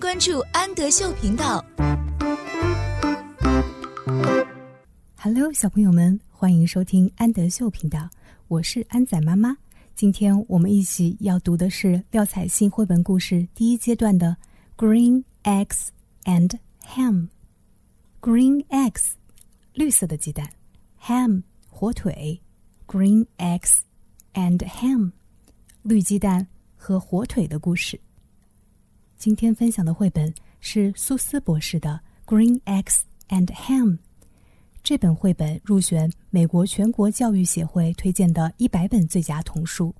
关注安德秀频道。Hello，小朋友们，欢迎收听安德秀频道，我是安仔妈妈。今天我们一起要读的是廖彩信绘本故事第一阶段的《Green Eggs and Ham》。Green eggs，绿色的鸡蛋；ham，火腿。Green eggs and ham，绿鸡蛋和火腿的故事。今天分享的绘本是苏斯博士的《Green Eggs and Ham》。这本绘本入选美国全国教育协会推荐的一百本最佳童书，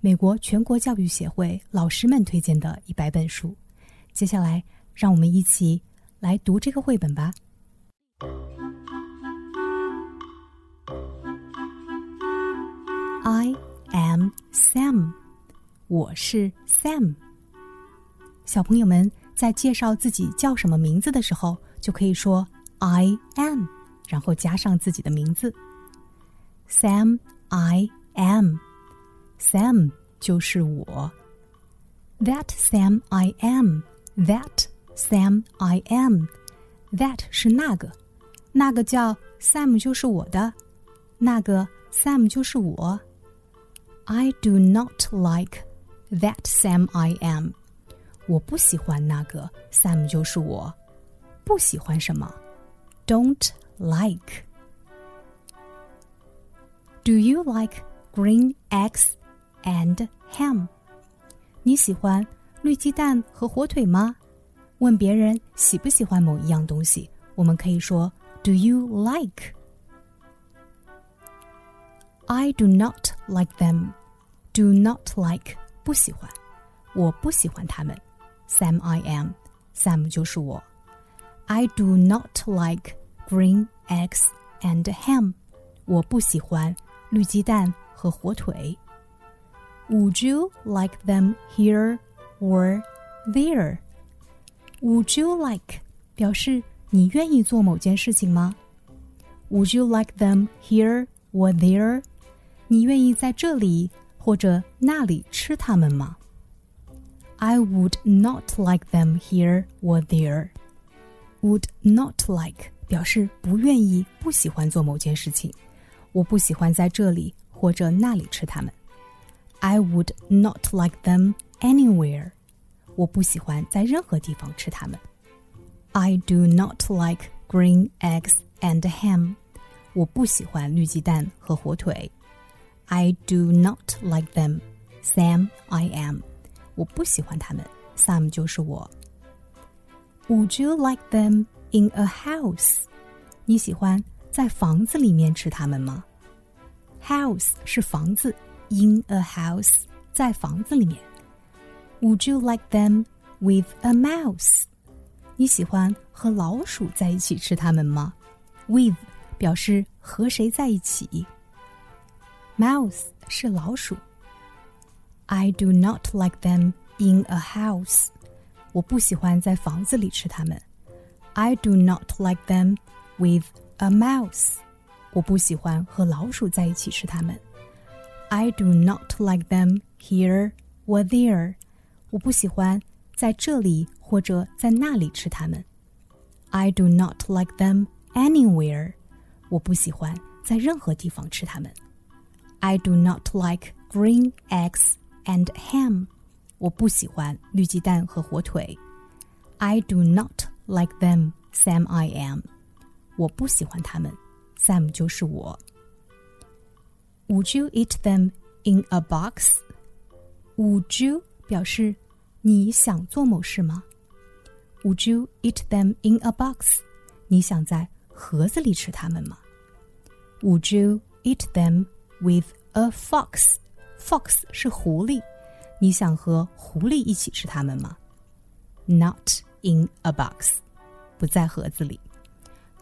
美国全国教育协会老师们推荐的一百本书。接下来，让我们一起来读这个绘本吧。I am Sam，我是 Sam。小朋友们在介绍自己叫什么名字的时候，就可以说 I am，然后加上自己的名字。Sam I am，Sam 就是我。That Sam I am，That Sam I am，That 是那个，那个叫 Sam 就是我的，那个 Sam 就是我。I do not like that Sam I am。我不喜欢那个 Sam 就是我，不喜欢什么？Don't like. Do you like green eggs and ham? 你喜欢绿鸡蛋和火腿吗？问别人喜不喜欢某一样东西，我们可以说 Do you like? I do not like them. Do not like 不喜欢，我不喜欢他们。 Sam I am Sam 就是我。I do not like green eggs and ham。我不喜欢绿鸡蛋和火腿。Would you like them here or there? Would you like 表示你愿意做某件事情吗？Would you like them here or there? 你愿意在这里或者那里吃它们吗 ？I would not like them here or there. Would not like 表示不愿意、不喜欢做某件事情。我不喜欢在这里或者那里吃它们。I would not like them anywhere. 我不喜欢在任何地方吃它们。I do not like green eggs and ham. 我不喜欢绿鸡蛋和火腿。I do not like them. Sam, I am. 我不喜欢他们，Sam 就是我。Would you like them in a house？你喜欢在房子里面吃它们吗？House 是房子，in a house 在房子里面。Would you like them with a mouse？你喜欢和老鼠在一起吃它们吗？With 表示和谁在一起，mouse 是老鼠。I do not like them in a house. 我不喜欢在房子里吃它们。I do not like them with a mouse. 我不喜欢和老鼠在一起吃它们。I do not like them here or there. 我不喜欢在这里或者在那里吃它们。I do not like them anywhere. 我不喜欢在任何地方吃它们。I do not like green eggs and ham，我不喜欢绿鸡蛋和火腿。I do not like them. Sam, I am，我不喜欢它们。Sam 就是我。Would you eat them in a box? Would you 表示你想做某事吗？Would you eat them in a box? 你想在盒子里吃它们吗？Would you eat them with a fox? Fox 是狐狸，你想和狐狸一起吃它们吗？Not in a box，不在盒子里。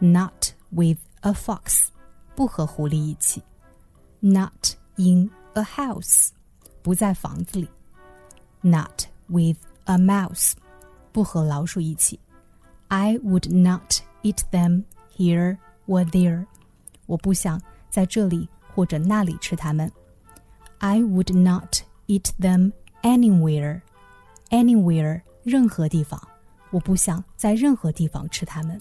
Not with a fox，不和狐狸一起。Not in a house，不在房子里。Not with a mouse，不和老鼠一起。I would not eat them here or there，我不想在这里或者那里吃它们。I would not eat them anywhere. Anywhere 任何地方， 我不想在任何地方吃它们。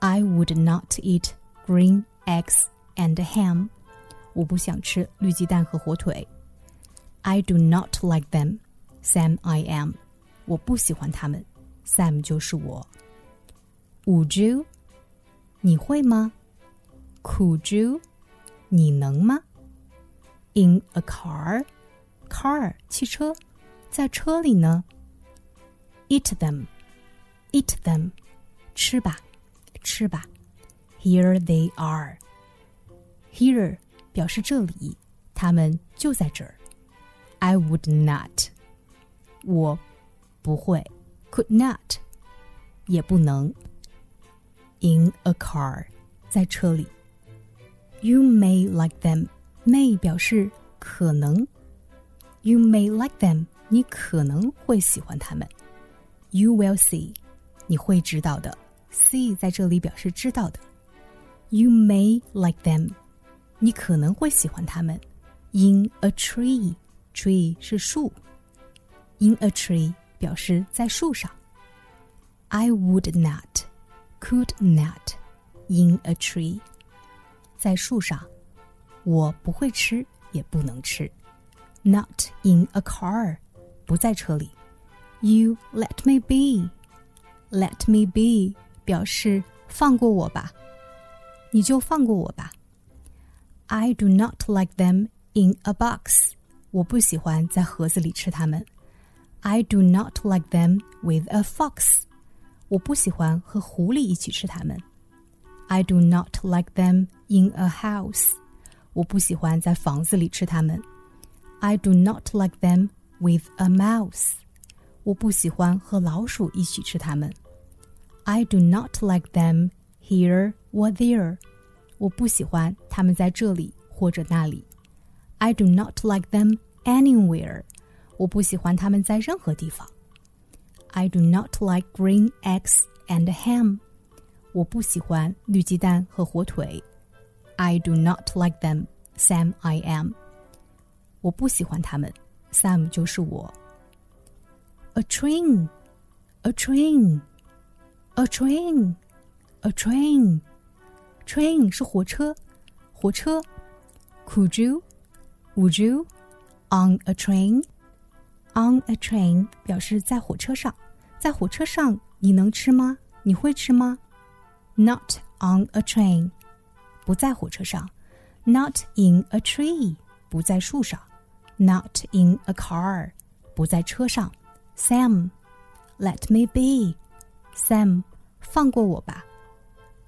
I would not eat green eggs and ham。我不想吃绿鸡蛋和火腿。I do not like them. Sam, I am. 我不喜欢他们。Sam 就是我。Would you？你会吗？Could you？你能吗 ？In a car，car 汽车，在车里呢。Eat them。Eat them，吃吧，吃吧。Here they are。Here 表示这里，他们就在这儿。I would not，我不会。Could not，也不能。In a car，在车里。You may like May 表示可能。You may like them，你可能会喜欢他们。You will see。你会知道的，see 在这里表示知道的。You may like them，你可能会喜欢它们。In a tree，tree 是树。In a tree 表示在树上。I would not，could not in a tree，在树上，我不会吃，也不能吃。Not in a car，不在车里。You let me be。Let me be 表示放过我吧，你就放过我吧。I do not like them in a box。我不喜欢在盒子里吃它们。I do not like them with a fox。我不喜欢和狐狸一起吃它们。I do not like them in a house。 我不喜欢在房子里吃它们。I do not like them with a mouse。我不喜欢和老鼠一起吃它们。I do not like them here or there。我不喜欢他们在这里或者那里。I do not like them anywhere。我不喜欢他们在任何地方。I do not like green eggs and ham。我不喜欢绿鸡蛋和火腿。 I do not like them. Sam, I am。我不喜欢他们。Sam 就是我。A train, a train。A train, a train, train 是火车，火车。Could you, would you, on a train, on a train 表示在火车上，在火车上你能吃吗？你会吃吗？Not on a train， 不在火车上。Not in a tree，不在树上。Not in a car，不在车上。Sam，let me be。Sam，放过我吧。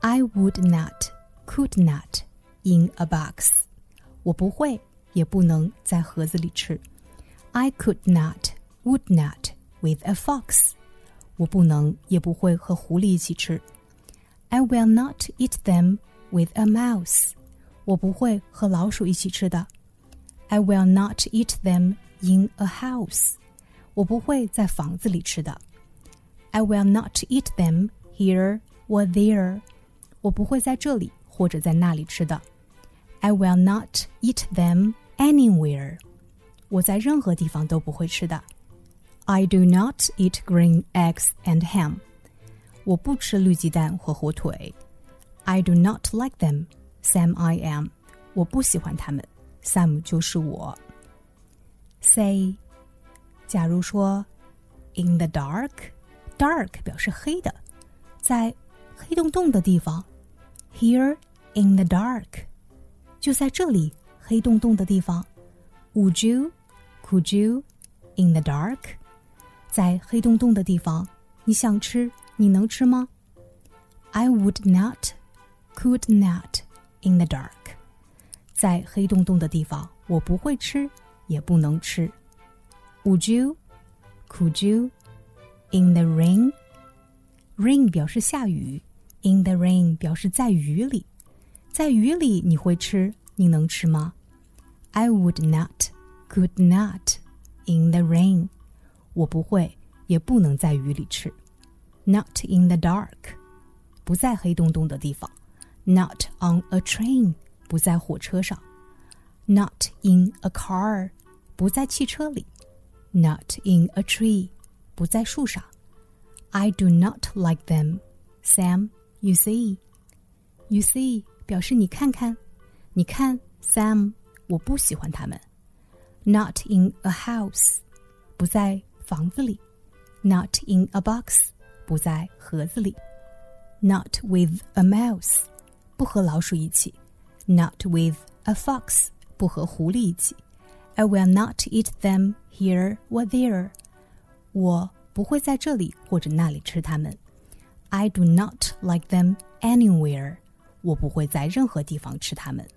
I would not, could not in a box。我不会，也不能在盒子里吃。I could not, would not with a fox。我不能，也不会和狐狸一起吃。I will not eat them with a mouse。我不会和老鼠一起吃的。I will not eat them in a house。我不会在房子里吃的。I will not eat them here or there. 我不会在这里或者在那里吃的。I will not eat them anywhere. 我在任何地方都不会吃的。I do not eat green eggs and ham. 我不吃绿鸡蛋和火腿。 I do not like them. Sam, I am. 我不喜欢他们。Sam 就是我。Say，假如说，in the dark。Dark 表示黑的，在黑洞洞的地方，Here in the dark，就在这里黑洞洞的地方。Would you, could you, in the dark，在黑洞洞的地方，你想吃，你能吃吗？I would not, could not, in the dark，在黑洞洞的地方，我不会吃，也不能吃。Would you, could you? In the rain，rain 表示下雨。In the rain 表示在雨里，在雨里你会吃？你能吃吗？I would not, could not in the rain。我不会，也不能在雨里吃。Not in the dark，不在黑洞洞的地方。 Not on a train，不在火车上。Not in a car，不在汽车里。Not in a tree。不在树上。 I do not like them. Sam, you see. You see 表示你看看，你看，Sam，我不喜欢他们。Not in a house，不在房子里。Not in a box，不在盒子里。Not with a mouse， 不和老鼠一起。Not with a fox，不和狐狸一起。I will not eat them here or there，我不会在这里或者那里吃它们。I do not like them anywhere，我不会在任何地方吃它们。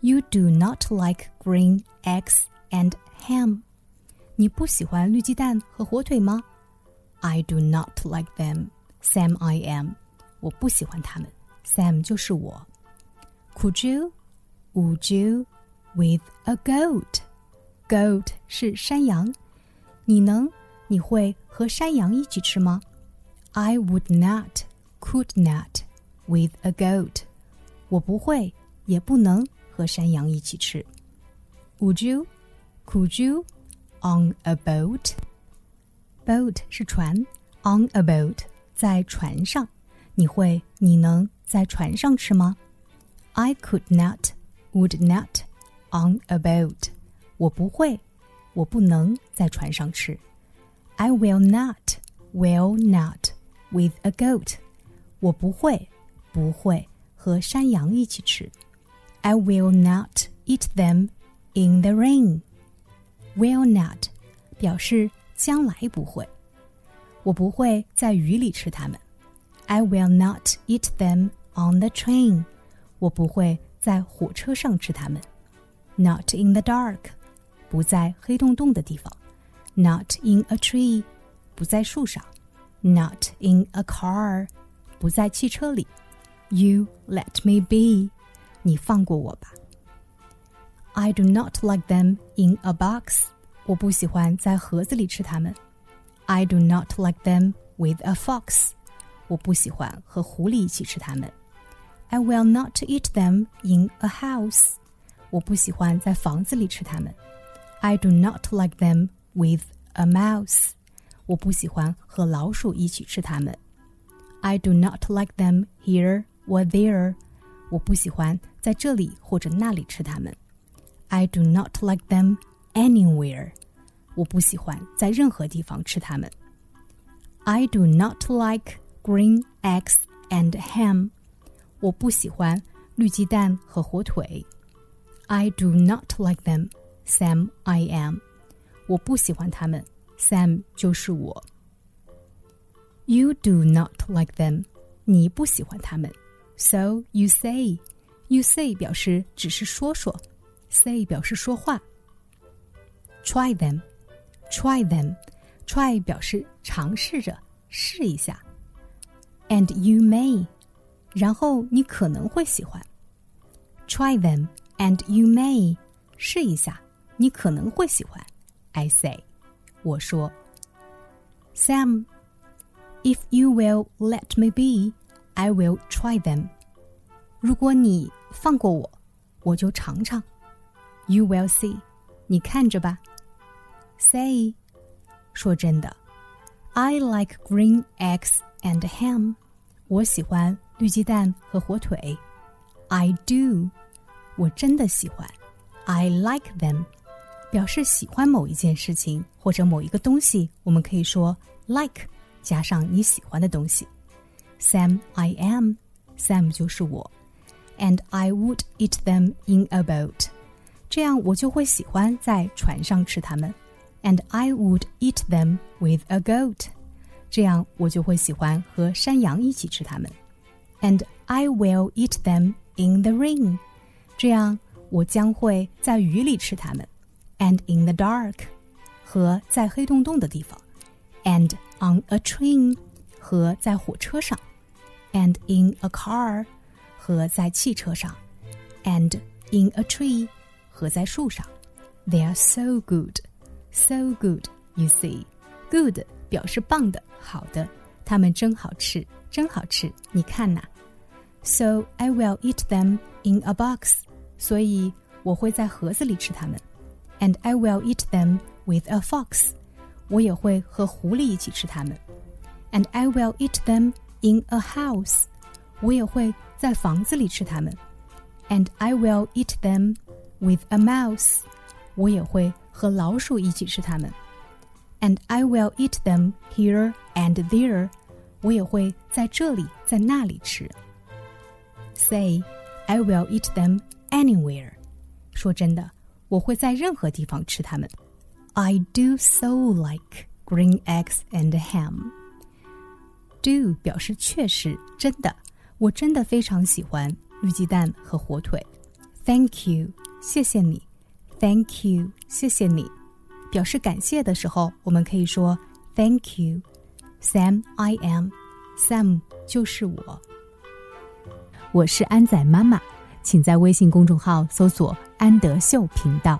You do not like green eggs and ham，你不喜欢绿鸡蛋和火腿吗？I do not like them. Sam, I am. 我不喜欢它们。 Sam 就是我。Could you? Would you? With a goat. Goat 是山羊。你能？你会和山羊一起吃吗？I would not. Could not. With a goat. 我不会，也不能和山羊一起吃。Would you? Could you? On a boat? Boat 是船，on a boat 在船上，你会你能 在船上吃吗？I could not, would not on a boat. 我不会，我不能在船上吃。I will not, will not with a goat. 我不会，不会和山羊一起吃。I will not eat them in the rain will not 表示将来不会。我不会在雨里吃它们。I will not eat them on the train。我不会在火车上吃它们。Not in the dark，不在黑洞洞的地方。Not in a tree，不在树上。Not in a car，不在汽车里。You let me be，你放过我吧。I do not like them in a box. 我不喜欢在盒子里吃它们。I do not like them with a fox. 我不喜欢和狐狸一起吃它们。 I will not eat them in a house. 我不喜欢在房子里吃它们。I do not like them with a mouse. 我不喜欢和老鼠一起吃它们。I do not like them here or there. 我不喜欢在这里或者那里吃它们。I do not like them anywhere. 我不喜欢在任何地方吃它们。I do not like green eggs and ham. 我不喜欢绿鸡蛋和火腿。I do not like them. Sam, I am. 我不喜欢它们。Sam 就是我。You do not like them. 你不喜欢他们。So you say. You say 表示只是说说。say 表示说话。Try them, try them, try 表示尝试着试一下。And you may， 然后你可能会喜欢。Try them and you may，试一下，你可能会喜欢。I say，我说。Sam, if you will let me be, I will try them. 如果你放过我，我就尝尝。You will see，你看着吧。Say，说真的，I like green eggs and ham。我喜欢 绿鸡蛋和火腿。I do，我真的喜欢。I like them，表示喜欢某一件事情或者某一个东西，我们可以说 like 加上你喜欢的东西。Sam，I am，Sam 就是我。And I would eat them in a boat。这样我就会喜欢在船上吃它们，and I would eat them with a goat。这样我就会喜欢和山羊一起吃它们 ，and I will eat them in the rain。这样我将会在雨里吃它们，and in the dark，和在黑洞洞的地方，and on a train，和在火车上，and in a car，和在汽车上，and in a tree。合在树上，They are so good, so good. You see, good 表示棒的、好的，它们真好吃，真好吃。你看呐 ，So I will eat them in a box. 所以我会在盒子里吃它们，and I will eat them with a fox. 我也会和狐狸一起吃它们 And I will eat them in a house. 我也会在房子里吃它们。And I will eat them with a mouse. 我也会和老鼠一起吃它们。And I will eat them here and there. 我也会在这里，在那里吃。 Say, I will eat them anywhere. 说真的，我会在任何地方吃它们。I do so like green eggs and ham. Do 表示确实，真的，我真的非常喜欢绿鸡蛋和火腿。Thank you，谢谢你。Thank you，谢谢你。表示感谢的时候，我们可以说 Thank you, Sam. I am Sam，就是我。 我是安仔妈妈，请在微信公众号搜索“安德秀频道”。